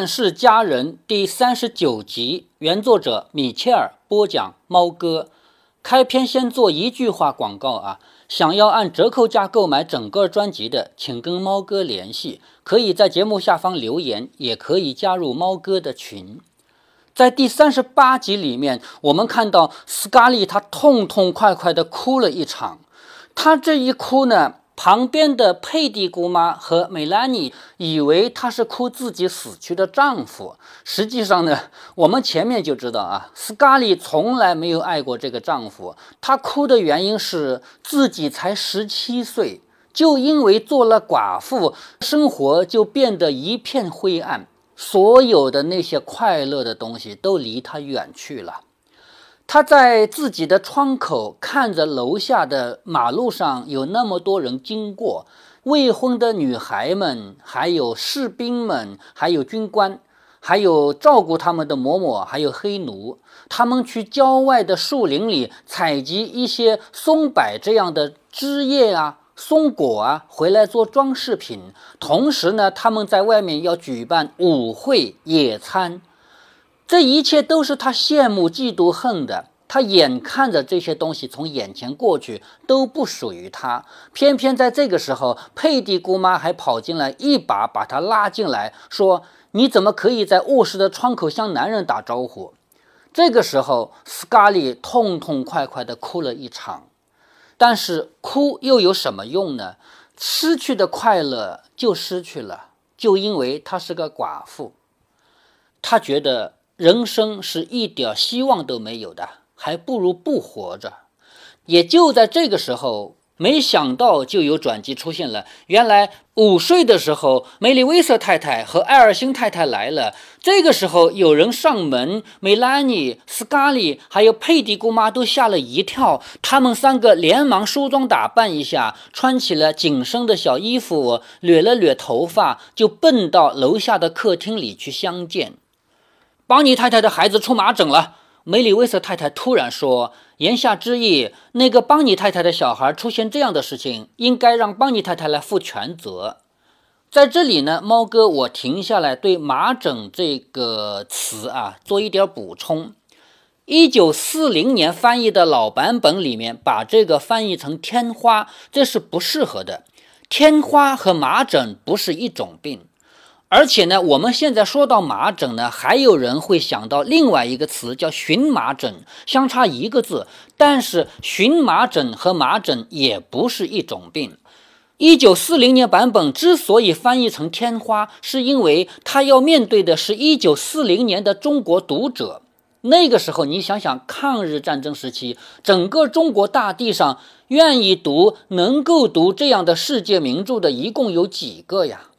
乱世佳人》第三十九集，原作者米切尔播讲。猫哥，开篇先做一句话广告啊！想要按折扣价购买整个专辑的，请跟猫哥联系，可以在节目下方留言，也可以加入猫哥的群。在第三十八集里面，我们看到斯嘉丽她痛痛快快地哭了一场，她这一哭呢。旁边的佩蒂姑妈和梅兰妮以为她是哭自己死去的丈夫，实际上呢，我们前面就知道啊，斯嘉丽从来没有爱过这个丈夫。她哭的原因是自己才十七岁，就因为做了寡妇，生活就变得一片灰暗，所有的那些快乐的东西都离她远去了。他在自己的窗口看着楼下的马路上有那么多人经过，未婚的女孩们，还有士兵们，还有军官，还有照顾他们的嬷嬷，还有黑奴。他们去郊外的树林里采集一些松柏这样的枝叶啊、松果啊，回来做装饰品。同时呢，他们在外面要举办舞会、野餐。这一切都是他羡慕、嫉妒、恨的。他眼看着这些东西从眼前过去，都不属于他。偏偏在这个时候，佩蒂姑妈还跑进来，一把把他拉进来，说：“你怎么可以在卧室的窗口向男人打招呼？”这个时候，斯嘉丽痛痛快快地哭了一场。但是哭又有什么用呢？失去的快乐就失去了，就因为她是个寡妇，他觉得。人生是一点希望都没有的，还不如不活着。也就在这个时候，没想到就有转机出现了。原来午睡的时候，梅丽威瑟太太和艾尔辛太太来了。这个时候有人上门，梅拉妮、斯嘉丽还有佩蒂姑妈都吓了一跳。他们三个连忙梳妆打扮一下，穿起了紧身的小衣服，捋了捋头发，就奔到楼下的客厅里去相见。邦尼太太的孩子出麻疹了，梅里威瑟太太突然说，言下之意，那个邦尼太太的小孩出现这样的事情，应该让邦尼太太来负全责。在这里呢，猫哥，我停下来对“麻疹”这个词啊做一点补充。一九四零年翻译的老版本里面把这个翻译成“天花”，这是不适合的。天花和麻疹不是一种病。而且呢，我们现在说到麻疹呢，还有人会想到另外一个词叫荨麻疹，相差一个字。但是荨麻疹和麻疹也不是一种病。一九四零年版本之所以翻译成天花，是因为他要面对的是一九四零年的中国读者。那个时候，你想想，抗日战争时期，整个中国大地上愿意读、能够读这样的世界名著的，一共有几个呀？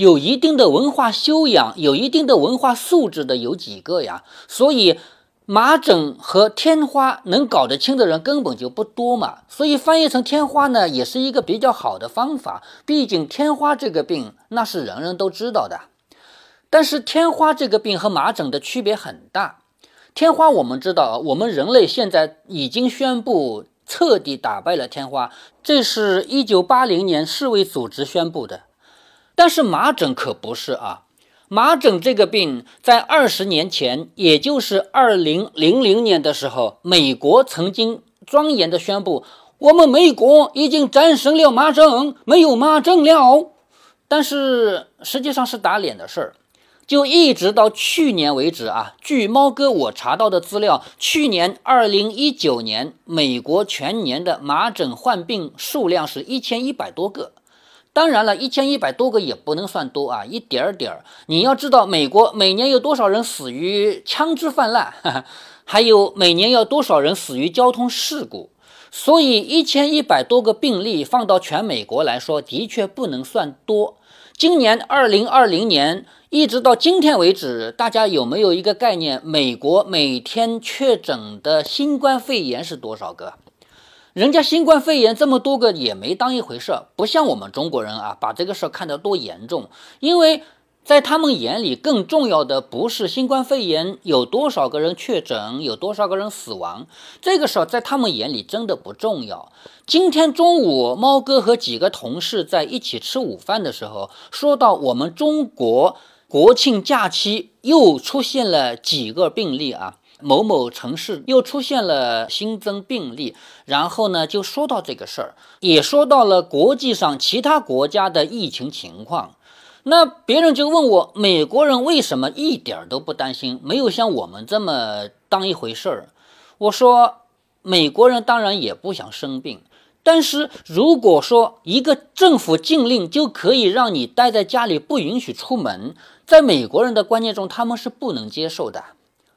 有一定的文化修养、有一定的文化素质的有几个呀？所以麻疹和天花能搞得清的人根本就不多嘛。所以翻译成天花呢，也是一个比较好的方法。毕竟天花这个病那是人人都知道的。但是天花这个病和麻疹的区别很大。天花我们知道，我们人类现在已经宣布彻底打败了天花，这是一九八零年世卫组织宣布的。但是麻疹可不是啊，麻疹这个病在二十年前，也就是二零零零年的时候，美国曾经庄严地宣布，我们美国已经战胜了麻疹，没有麻疹了。但是实际上是打脸的事儿，就一直到去年为止啊。据猫哥我查到的资料，去年二零一九年，美国全年的麻疹患病数量是一千一百多个。当然了，一千一百多个也不能算多啊，一点儿点儿。你要知道，美国每年有多少人死于枪支泛滥，还有每年要多少人死于交通事故，所以一千一百多个病例放到全美国来说，的确不能算多。今年二零二零年一直到今天为止，大家有没有一个概念？美国每天确诊的新冠肺炎是多少个？人家新冠肺炎这么多个也没当一回事，不像我们中国人啊，把这个事儿看得多严重。因为在他们眼里，更重要的不是新冠肺炎有多少个人确诊，有多少个人死亡，这个事儿在他们眼里真的不重要。今天中午，猫哥和几个同事在一起吃午饭的时候，说到我们中国国庆假期又出现了几个病例啊，某某城市又出现了新增病例，然后呢就说到这个事儿，也说到了国际上其他国家的疫情情况。那别人就问我，美国人为什么一点都不担心，没有像我们这么当一回事儿？我说，美国人当然也不想生病。但是如果说一个政府禁令就可以让你待在家里，不允许出门，在美国人的观念中，他们是不能接受的。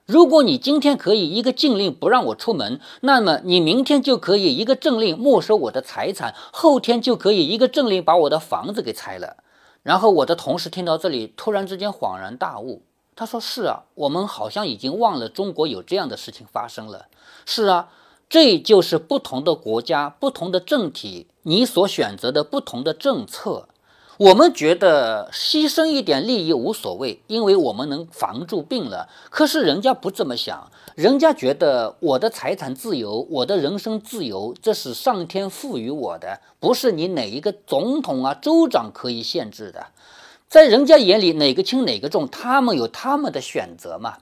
如果你今天可以一个禁令不让我出门，那么你明天就可以一个政令没收我的财产，后天就可以一个政令把我的房子给拆了。然后我的同事听到这里，突然之间恍然大悟，他说：“是啊，我们好像已经忘了中国有这样的事情发生了。”是啊。这就是不同的国家、不同的政体，你所选择的不同的政策。我们觉得牺牲一点利益无所谓，因为我们能防住病了。可是人家不这么想，人家觉得我的财产自由、我的人生自由，这是上天赋予我的，不是你哪一个总统啊、州长可以限制的。在人家眼里，哪个轻哪个重，他们有他们的选择嘛。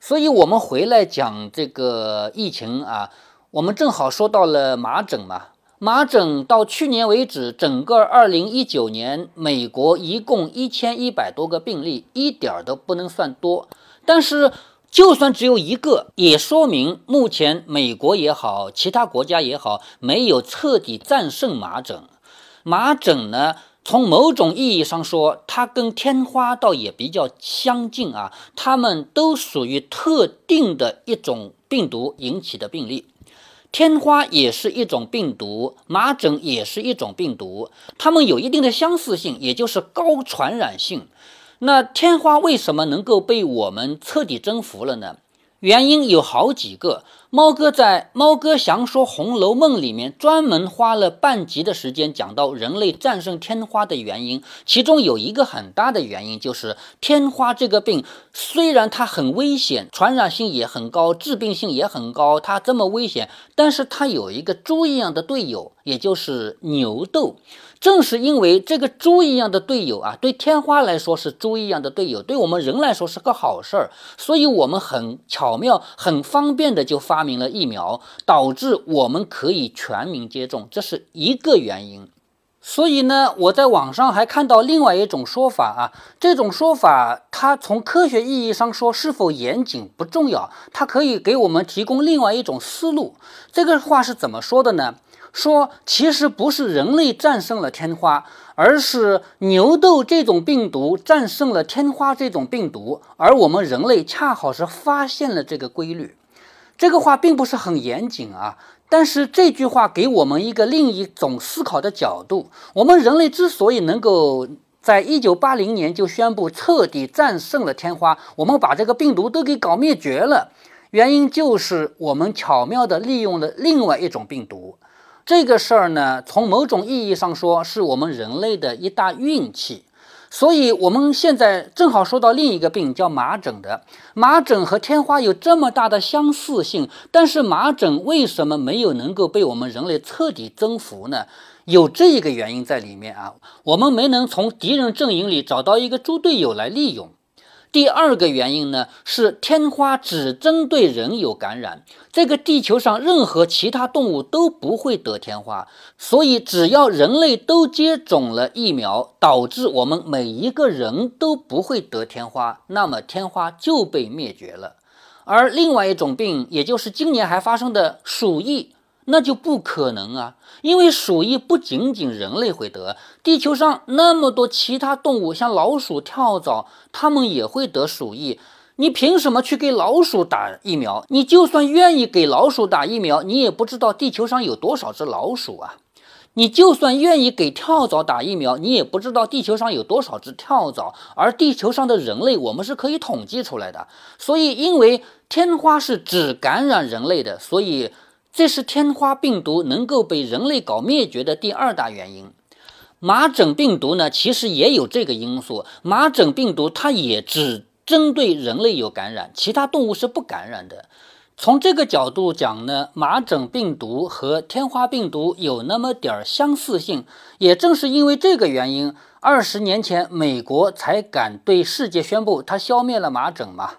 所以，我们回来讲这个疫情啊。我们正好说到了麻疹嘛，麻疹到去年为止，整个二零一九年，美国一共一千一百多个病例，一点儿都不能算多。但是，就算只有一个，也说明目前美国也好，其他国家也好，没有彻底战胜麻疹。麻疹呢，从某种意义上说，它跟天花倒也比较相近啊，它们都属于特定的一种病毒引起的病例。天花也是一种病毒，麻疹也是一种病毒，它们有一定的相似性，也就是高传染性。那天花为什么能够被我们彻底征服了呢？原因有好几个。猫哥在《猫哥详说红楼梦》里面专门花了半集的时间讲到人类战胜天花的原因，其中有一个很大的原因就是天花这个病虽然它很危险，传染性也很高，致病性也很高，它这么危险，但是它有一个猪一样的队友，也就是牛痘。正是因为这个猪一样的队友啊，对天花来说是猪一样的队友，对我们人来说是个好事儿，所以我们很巧妙、很方便的就发明了疫苗，导致我们可以全民接种，这是一个原因。所以呢，我在网上还看到另外一种说法啊，这种说法它从科学意义上说是否严谨不重要，它可以给我们提供另外一种思路。这个话是怎么说的呢？说其实不是人类战胜了天花，而是牛痘这种病毒战胜了天花这种病毒，而我们人类恰好是发现了这个规律。这个话并不是很严谨啊，但是这句话给我们一个另一种思考的角度。我们人类之所以能够在一九八零年就宣布彻底战胜了天花，我们把这个病毒都给搞灭绝了，原因就是我们巧妙地利用了另外一种病毒。这个事儿呢，从某种意义上说，是我们人类的一大运气。所以，我们现在正好说到另一个病，叫麻疹的。麻疹和天花有这么大的相似性，但是麻疹为什么没有能够被我们人类彻底征服呢？有这一个原因在里面啊，我们没能从敌人阵营里找到一个猪队友来利用。第二个原因呢，是天花只针对人有感染，这个地球上任何其他动物都不会得天花，所以只要人类都接种了疫苗，导致我们每一个人都不会得天花，那么天花就被灭绝了。而另外一种病，也就是今年还发生的鼠疫。那就不可能啊，因为鼠疫不仅仅人类会得，地球上那么多其他动物，像老鼠、跳蚤，它们也会得鼠疫。你凭什么去给老鼠打疫苗？你就算愿意给老鼠打疫苗，你也不知道地球上有多少只老鼠啊！你就算愿意给跳蚤打疫苗，你也不知道地球上有多少只跳蚤。而地球上的人类，我们是可以统计出来的。所以，因为天花是只感染人类的，所以。这是天花病毒能够被人类搞灭绝的第二大原因。麻疹病毒呢，其实也有这个因素。麻疹病毒它也只针对人类有感染，其他动物是不感染的。从这个角度讲呢，麻疹病毒和天花病毒有那么点儿相似性。也正是因为这个原因，二十年前美国才敢对世界宣布它消灭了麻疹嘛。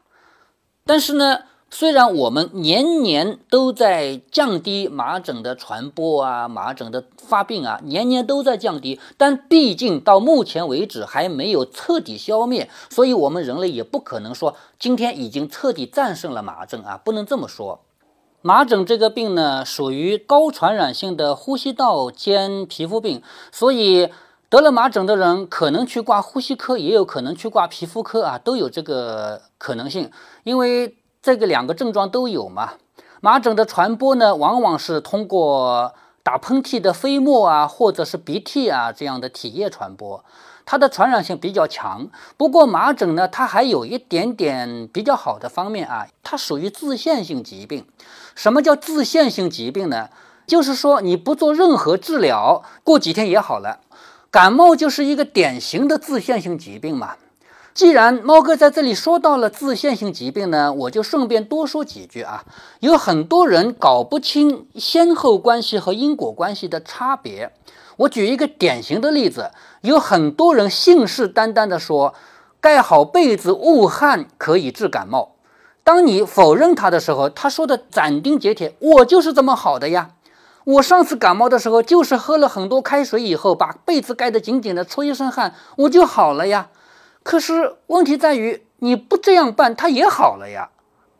但是呢，虽然我们年年都在降低麻疹的传播啊，麻疹的发病啊，年年都在降低，但毕竟到目前为止还没有彻底消灭，所以我们人类也不可能说今天已经彻底战胜了麻疹啊，不能这么说。麻疹这个病呢，属于高传染性的呼吸道兼皮肤病，所以得了麻疹的人可能去挂呼吸科，也有可能去挂皮肤科啊，都有这个可能性，因为这个两个症状都有嘛。麻疹的传播呢，往往是通过打喷嚏的飞沫啊，或者是鼻涕啊这样的体液传播。它的传染性比较强，不过麻疹呢，它还有一点点比较好的方面啊，它属于自限性疾病。什么叫自限性疾病呢？就是说你不做任何治疗，过几天也好了。感冒就是一个典型的自限性疾病嘛。既然猫哥在这里说到了自限性疾病呢，我就顺便多说几句啊。有很多人搞不清先后关系和因果关系的差别。我举一个典型的例子，有很多人信誓旦旦地说，盖好被子捂汗可以治感冒。当你否认他的时候，他说的斩钉截铁：“我就是这么好的呀！我上次感冒的时候，就是喝了很多开水以后，把被子盖得紧紧的，出一身汗，我就好了呀。”可是问题在于，你不这样办，他也好了呀。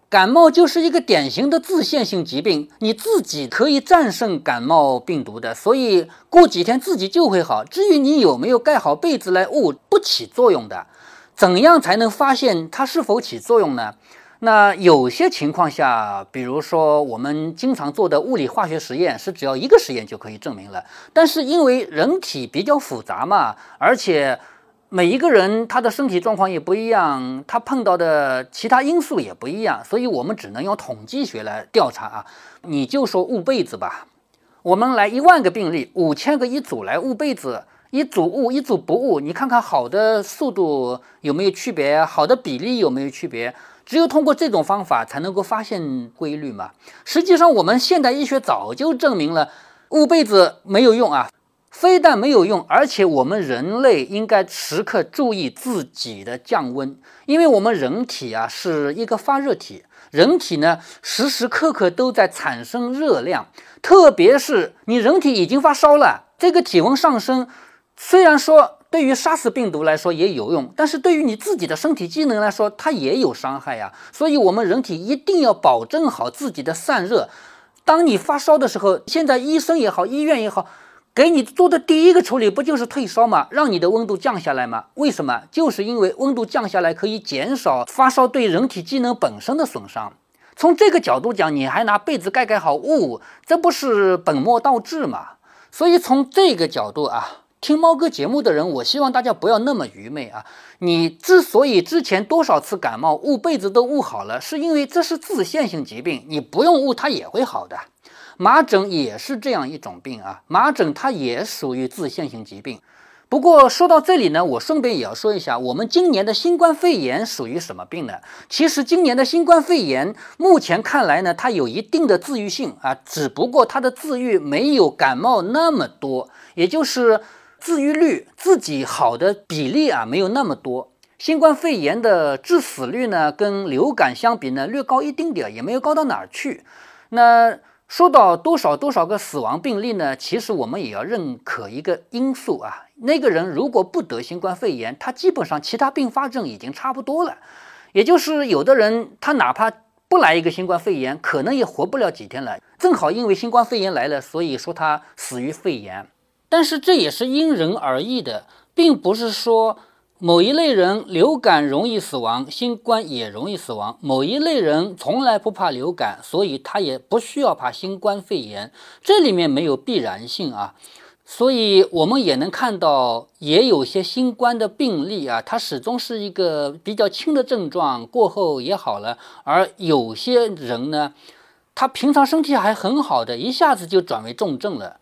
感冒就是一个典型的自限性疾病，你自己可以战胜感冒病毒的，所以过几天自己就会好。至于你有没有盖好被子来捂，不起作用的。怎样才能发现它是否起作用呢？那有些情况下，比如说我们经常做的物理化学实验，是只要一个实验就可以证明了。但是因为人体比较复杂嘛，而且。每一个人他的身体状况也不一样，他碰到的其他因素也不一样，所以我们只能用统计学来调查啊。你就说捂被子吧，我们来一万个病例，五千个一组来捂被子，一组捂，一组不捂，你看看好的速度有没有区别，好的比例有没有区别？只有通过这种方法才能够发现规律嘛。实际上，我们现代医学早就证明了捂被子没有用啊。非但没有用，而且我们人类应该时刻注意自己的降温，因为我们人体啊是一个发热体，人体呢时时刻刻都在产生热量，特别是你人体已经发烧了，这个体温上升，虽然说对于杀死病毒来说也有用，但是对于你自己的身体机能来说，它也有伤害呀。所以，我们人体一定要保证好自己的散热。当你发烧的时候，现在医生也好，医院也好。给你做的第一个处理不就是退烧吗？让你的温度降下来吗？为什么？就是因为温度降下来可以减少发烧对人体机能本身的损伤。从这个角度讲，你还拿被子盖盖好捂，这不是本末倒置吗？所以从这个角度啊，听猫哥节目的人，我希望大家不要那么愚昧啊。你之所以之前多少次感冒捂被子都捂好了，是因为这是自限性疾病，你不用捂它也会好的。麻疹也是这样一种病啊，麻疹它也属于自限性疾病。不过说到这里呢，我顺便也要说一下，我们今年的新冠肺炎属于什么病呢？其实今年的新冠肺炎目前看来呢，它有一定的治愈性啊，只不过它的治愈没有感冒那么多，也就是治愈率自己好的比例啊没有那么多。新冠肺炎的致死率呢，跟流感相比呢略高一丁点，也没有高到哪儿去。那说到多少多少个死亡病例呢？其实我们也要认可一个因素啊，那个人如果不得新冠肺炎，他基本上其他并发症已经差不多了。也就是有的人他哪怕不来一个新冠肺炎，可能也活不了几天了。正好因为新冠肺炎来了，所以说他死于肺炎。但是这也是因人而异的，并不是说。某一类人流感容易死亡，新冠也容易死亡。某一类人从来不怕流感，所以他也不需要怕新冠肺炎。这里面没有必然性啊，所以我们也能看到，也有些新冠的病例啊，它始终是一个比较轻的症状，过后也好了。而有些人呢，他平常身体还很好的，一下子就转为重症了。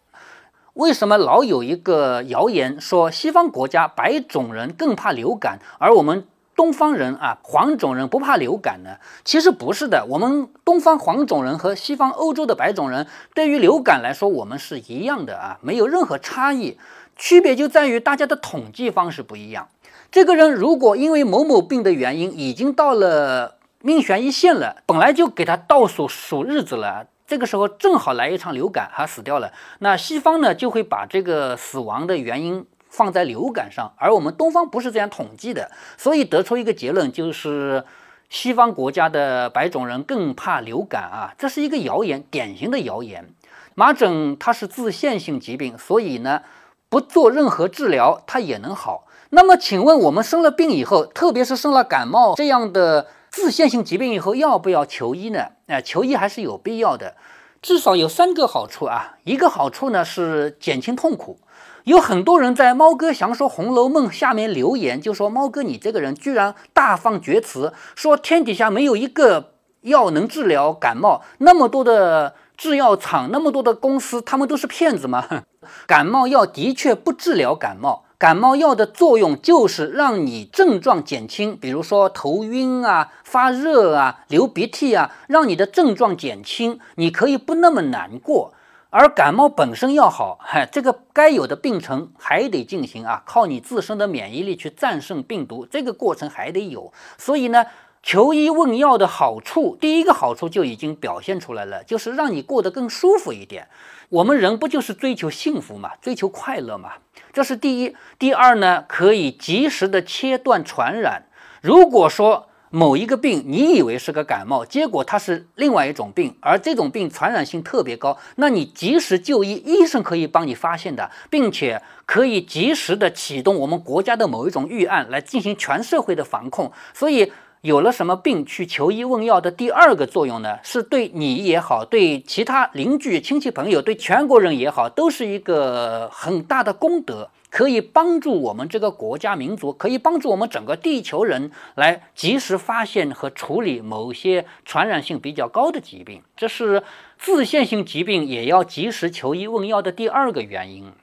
为什么老有一个谣言说西方国家白种人更怕流感，而我们东方人啊黄种人不怕流感呢？其实不是的，我们东方黄种人和西方欧洲的白种人对于流感来说，我们是一样的啊，没有任何差异。区别就在于大家的统计方式不一样。这个人如果因为某某病的原因已经到了命悬一线了，本来就给他倒数数日子了，这个时候正好来一场流感，他死掉了。那西方呢就会把这个死亡的原因放在流感上，而我们东方不是这样统计的，所以得出一个结论就是西方国家的白种人更怕流感啊，这是一个谣言，典型的谣言。麻疹它是自限性疾病，所以呢不做任何治疗它也能好。那么，请问我们生了病以后，特别是生了感冒这样的自限性疾病以后，要不要求医呢？哎，求医还是有必要的，至少有三个好处啊。一个好处呢是减轻痛苦。有很多人在猫哥详说《红楼梦》下面留言，就说猫哥你这个人居然大放厥词，说天底下没有一个药能治疗感冒，那么多的制药厂，那么多的公司，他们都是骗子吗？感冒药的确不治疗感冒。感冒药的作用就是让你症状减轻，比如说头晕啊、发热啊、流鼻涕啊，让你的症状减轻，你可以不那么难过。而感冒本身要好，嗨，这个该有的病程还得进行啊，靠你自身的免疫力去战胜病毒，这个过程还得有。所以呢，求医问药的好处，第一个好处就已经表现出来了，就是让你过得更舒服一点。我们人不就是追求幸福嘛，追求快乐嘛？这是第一。第二呢，可以及时的切断传染。如果说某一个病你以为是个感冒，结果它是另外一种病，而这种病传染性特别高，那你及时就医，医生可以帮你发现的，并且可以及时的启动我们国家的某一种预案来进行全社会的防控。所以。有了什么病去求医问药的第二个作用呢？是对你也好，对其他邻居、亲戚、朋友，对全国人也好，都是一个很大的功德，可以帮助我们这个国家民族，可以帮助我们整个地球人来及时发现和处理某些传染性比较高的疾病。这是自限性疾病也要及时求医问药的第二个原因。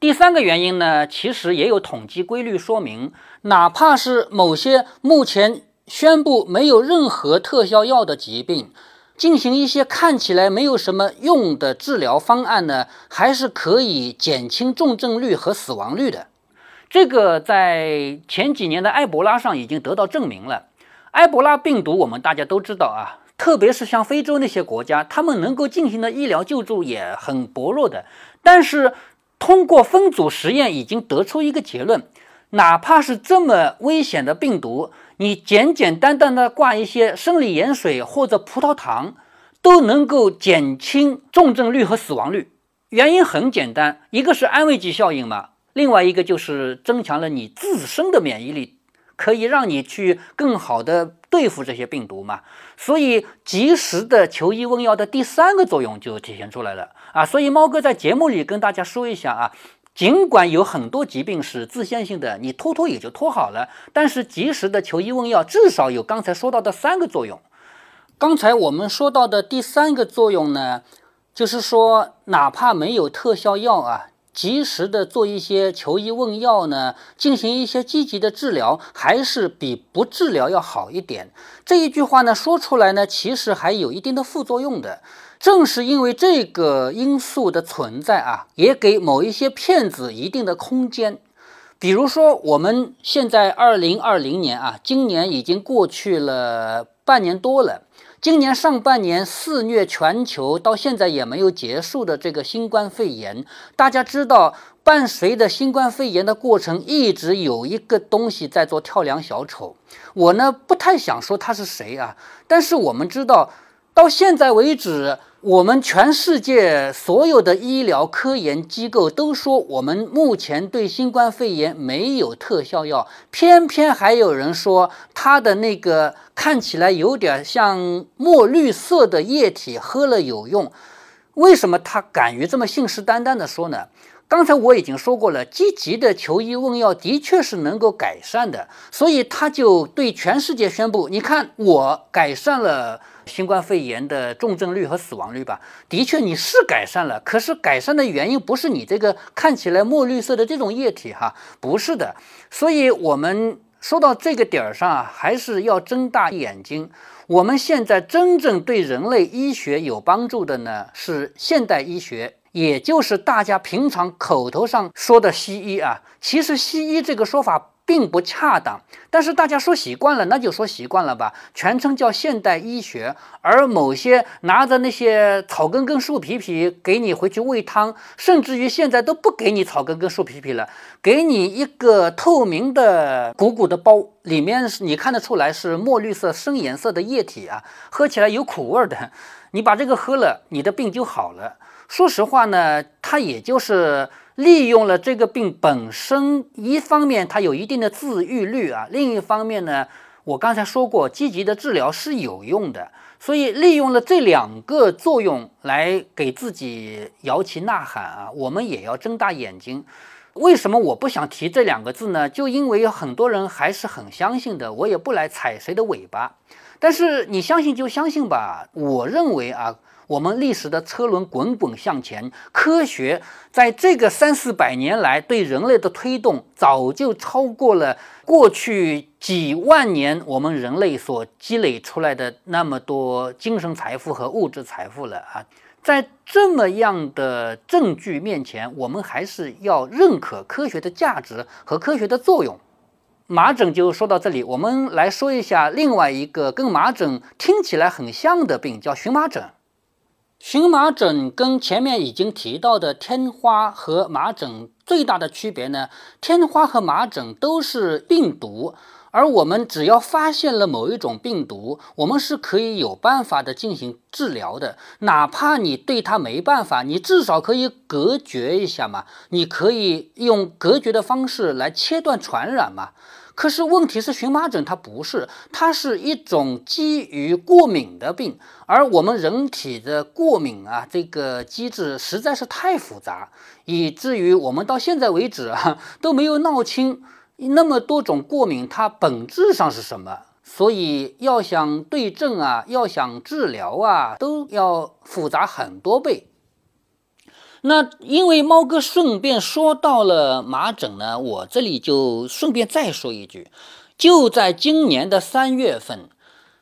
第三个原因呢，其实也有统计规律说明，哪怕是某些目前。宣布没有任何特效药的疾病，进行一些看起来没有什么用的治疗方案呢，还是可以减轻重症率和死亡率的。这个在前几年的埃博拉上已经得到证明了。埃博拉病毒我们大家都知道啊，特别是像非洲那些国家，他们能够进行的医疗救助也很薄弱的。但是通过分组实验已经得出一个结论，哪怕是这么危险的病毒。你简简单单的挂一些生理盐水或者葡萄糖，都能够减轻重症率和死亡率。原因很简单，一个是安慰剂效应嘛，另外一个就是增强了你自身的免疫力，可以让你去更好的对付这些病毒嘛。所以及时的求医问药的第三个作用就体现出来了啊。所以猫哥在节目里跟大家说一下啊。尽管有很多疾病是自限性的，你拖拖也就拖好了，但是及时的求医问药，至少有刚才说到的三个作用。刚才我们说到的第三个作用呢，就是说，哪怕没有特效药啊，及时的做一些求医问药呢，进行一些积极的治疗，还是比不治疗要好一点。这一句话呢，说出来呢，其实还有一定的副作用的。正是因为这个因素的存在啊，也给某一些骗子一定的空间。比如说，我们现在二零二零年啊，今年已经过去了半年多了。今年上半年肆虐全球，到现在也没有结束的这个新冠肺炎，大家知道，伴随着新冠肺炎的过程，一直有一个东西在做跳梁小丑。我呢，不太想说他是谁啊，但是我们知道，到现在为止。我们全世界所有的医疗科研机构都说，我们目前对新冠肺炎没有特效药，偏偏还有人说它的那个看起来有点像墨绿色的液体喝了有用。为什么他敢于这么信誓旦旦的说呢？刚才我已经说过了，积极的求医问药的确是能够改善的，所以他就对全世界宣布：你看，我改善了。新冠肺炎的重症率和死亡率吧，的确你是改善了，可是改善的原因不是你这个看起来墨绿色的这种液体哈，不是的。所以我们说到这个点儿上啊，还是要睁大眼睛。我们现在真正对人类医学有帮助的呢，是现代医学，也就是大家平常口头上说的西医啊。其实西医这个说法。并不恰当，但是大家说习惯了，那就说习惯了吧。全称叫现代医学，而某些拿着那些草根根树皮皮给你回去喂汤，甚至于现在都不给你草根根树皮皮了，给你一个透明的鼓鼓的包，里面是你看得出来是墨绿色深颜色的液体啊，喝起来有苦味的。你把这个喝了，你的病就好了。说实话呢，它也就是。利用了这个病本身，一方面它有一定的自愈率啊，另一方面呢，我刚才说过，积极的治疗是有用的，所以利用了这两个作用来给自己摇旗呐喊啊，我们也要睁大眼睛。为什么我不想提这两个字呢？就因为有很多人还是很相信的，我也不来踩谁的尾巴。但是你相信就相信吧，我认为啊。我们历史的车轮滚滚向前，科学在这个三四百年来对人类的推动，早就超过了过去几万年我们人类所积累出来的那么多精神财富和物质财富了啊！在这么样的证据面前，我们还是要认可科学的价值和科学的作用。麻疹就说到这里，我们来说一下另外一个跟麻疹听起来很像的病，叫荨麻疹。荨麻疹跟前面已经提到的天花和麻疹最大的区别呢？天花和麻疹都是病毒，而我们只要发现了某一种病毒，我们是可以有办法的进行治疗的。哪怕你对它没办法，你至少可以隔绝一下嘛，你可以用隔绝的方式来切断传染嘛。可是问题是，荨麻疹它不是，它是一种基于过敏的病，而我们人体的过敏啊，这个机制实在是太复杂，以至于我们到现在为止啊 都没有闹清那么多种过敏它本质上是什么。所以要想对症啊，要想治疗啊，都要复杂很多倍。那因为猫哥顺便说到了麻疹呢，我这里就顺便再说一句，就在今年的三月份，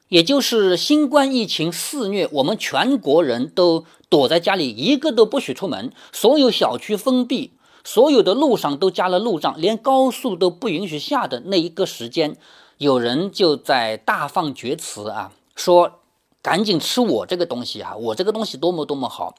也就是新冠疫情肆虐，我们全国人都躲在家里，一个都不许出门，所有小区封闭，所有的路上都加了路障，连高速都不允许下的那一个时间，有人就在大放厥词啊，说赶紧吃我这个东西啊，我这个东西多么多么好。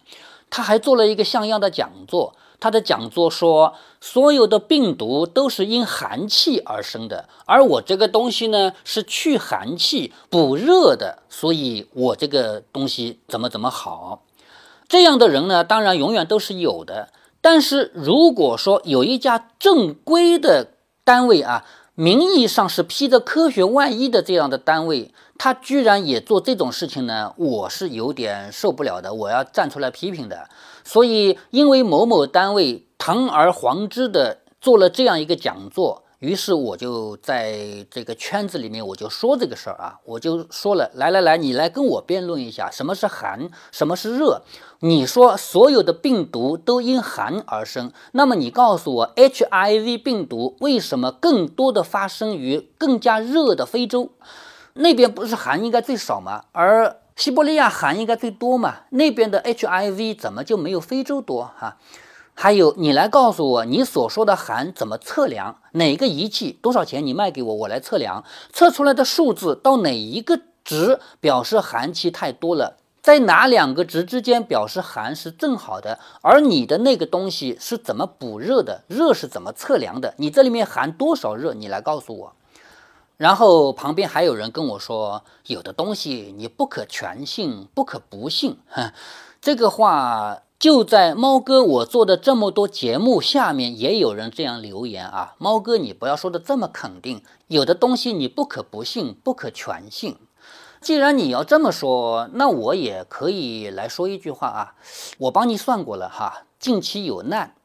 他还做了一个像样的讲座，他的讲座说，所有的病毒都是因寒气而生的，而我这个东西呢是去寒气、补热的，所以我这个东西怎么怎么好。这样的人呢，当然永远都是有的。但是如果说有一家正规的单位啊，名义上是披着科学外衣的这样的单位。他居然也做这种事情呢，我是有点受不了的，我要站出来批评的。所以，因为某某单位堂而皇之的做了这样一个讲座，于是我就在这个圈子里面，我就说这个事儿啊，我就说了，来来来，你来跟我辩论一下，什么是寒，什么是热？你说所有的病毒都因寒而生，那么你告诉我，HIV 病毒为什么更多的发生于更加热的非洲？那边不是寒应该最少吗？而西伯利亚寒应该最多嘛？那边的 HIV 怎么就没有非洲多哈？还有，你来告诉我，你所说的寒怎么测量？哪个仪器多少钱？你卖给我，我来测量，测出来的数字到哪一个值表示寒气太多了？在哪两个值之间表示寒是正好的？而你的那个东西是怎么补热的？热是怎么测量的？你这里面含多少热？你来告诉我。然后旁边还有人跟我说，有的东西你不可全信，不可不信。这个话就在猫哥我做的这么多节目下面也有人这样留言啊。猫哥，你不要说的这么肯定，有的东西你不可不信，不可全信。既然你要这么说，那我也可以来说一句话啊。我帮你算过了哈，近期有难，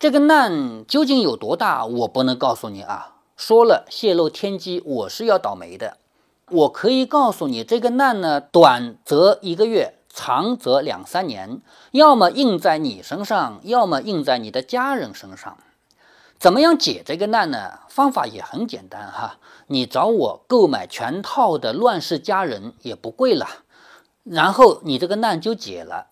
这个难究竟有多大，我不能告诉你啊。说了泄露天机，我是要倒霉的。我可以告诉你，这个难呢，短则一个月，长则两三年，要么印在你身上，要么印在你的家人身上。怎么样解这个难呢？方法也很简单哈，你找我购买全套的《乱世佳人》也不贵了，然后你这个难就解了。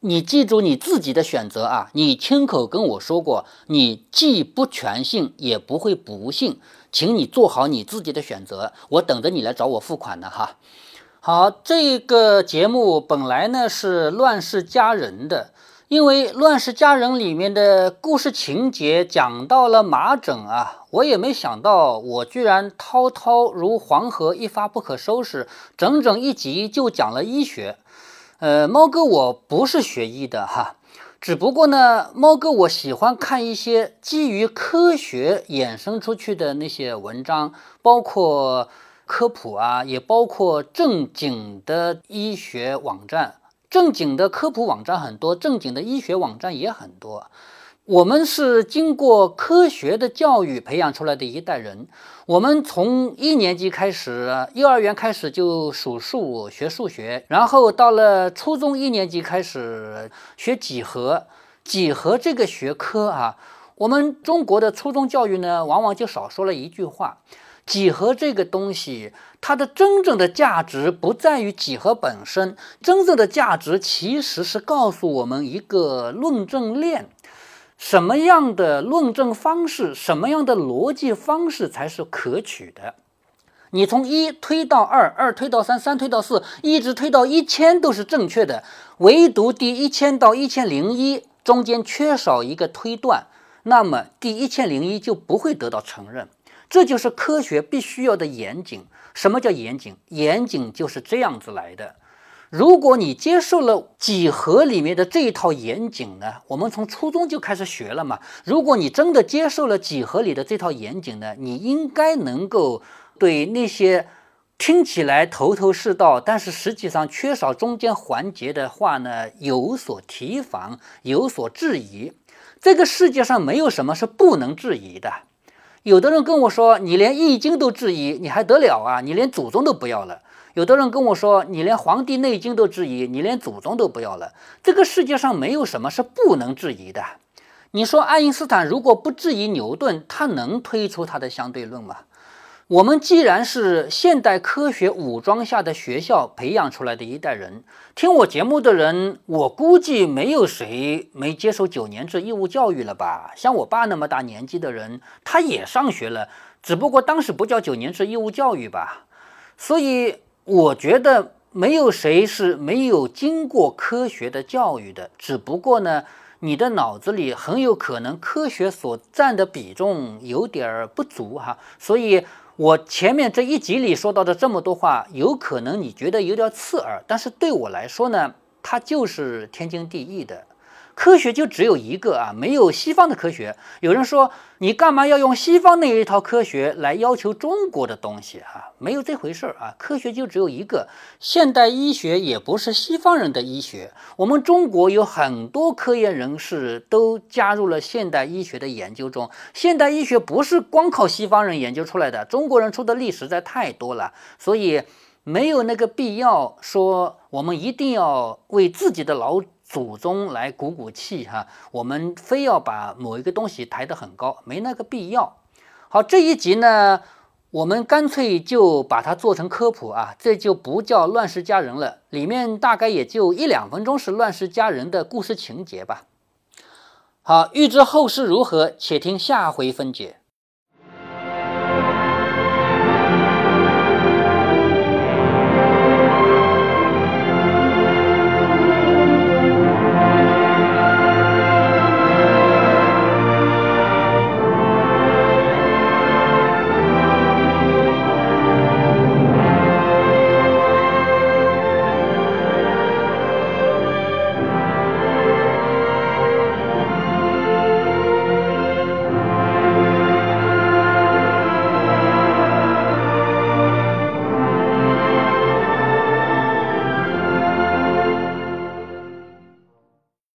你记住你自己的选择啊！你亲口跟我说过，你既不全信，也不会不信，请你做好你自己的选择。我等着你来找我付款呢，哈。好，这个节目本来呢是《乱世佳人》的，因为《乱世佳人》里面的故事情节讲到了麻疹啊，我也没想到我居然滔滔如黄河，一发不可收拾，整整一集就讲了医学。呃，猫哥我不是学医的哈，只不过呢，猫哥我喜欢看一些基于科学衍生出去的那些文章，包括。科普啊，也包括正经的医学网站，正经的科普网站很多，正经的医学网站也很多。我们是经过科学的教育培养出来的一代人。我们从一年级开始，幼儿园开始就数数学数学，然后到了初中一年级开始学几何。几何这个学科啊，我们中国的初中教育呢，往往就少说了一句话。几何这个东西，它的真正的价值不在于几何本身，真正的价值其实是告诉我们一个论证链，什么样的论证方式，什么样的逻辑方式才是可取的。你从一推到二，二推到三，三推到四，一直推到一千都是正确的，唯独第一千到一千零一中间缺少一个推断，那么第一千零一就不会得到承认。这就是科学必须要的严谨。什么叫严谨？严谨就是这样子来的。如果你接受了几何里面的这一套严谨呢，我们从初中就开始学了嘛。如果你真的接受了几何里的这套严谨呢，你应该能够对那些听起来头头是道，但是实际上缺少中间环节的话呢，有所提防，有所质疑。这个世界上没有什么是不能质疑的。有的人跟我说：“你连易经都质疑，你还得了啊？你连祖宗都不要了。”有的人跟我说：“你连黄帝内经都质疑，你连祖宗都不要了。”这个世界上没有什么是不能质疑的。你说爱因斯坦如果不质疑牛顿，他能推出他的相对论吗？我们既然是现代科学武装下的学校培养出来的一代人，听我节目的人，我估计没有谁没接受九年制义务教育了吧？像我爸那么大年纪的人，他也上学了，只不过当时不叫九年制义务教育吧。所以我觉得没有谁是没有经过科学的教育的，只不过呢，你的脑子里很有可能科学所占的比重有点儿不足哈，所以。我前面这一集里说到的这么多话，有可能你觉得有点刺耳，但是对我来说呢，它就是天经地义的。科学就只有一个啊，没有西方的科学。有人说你干嘛要用西方那一套科学来要求中国的东西啊？没有这回事儿啊，科学就只有一个。现代医学也不是西方人的医学，我们中国有很多科研人士都加入了现代医学的研究中。现代医学不是光靠西方人研究出来的，中国人出的力实在太多了，所以没有那个必要说我们一定要为自己的老。祖宗来鼓鼓气哈，我们非要把某一个东西抬得很高，没那个必要。好，这一集呢，我们干脆就把它做成科普啊，这就不叫《乱世佳人》了，里面大概也就一两分钟是《乱世佳人》的故事情节吧。好，欲知后事如何，且听下回分解。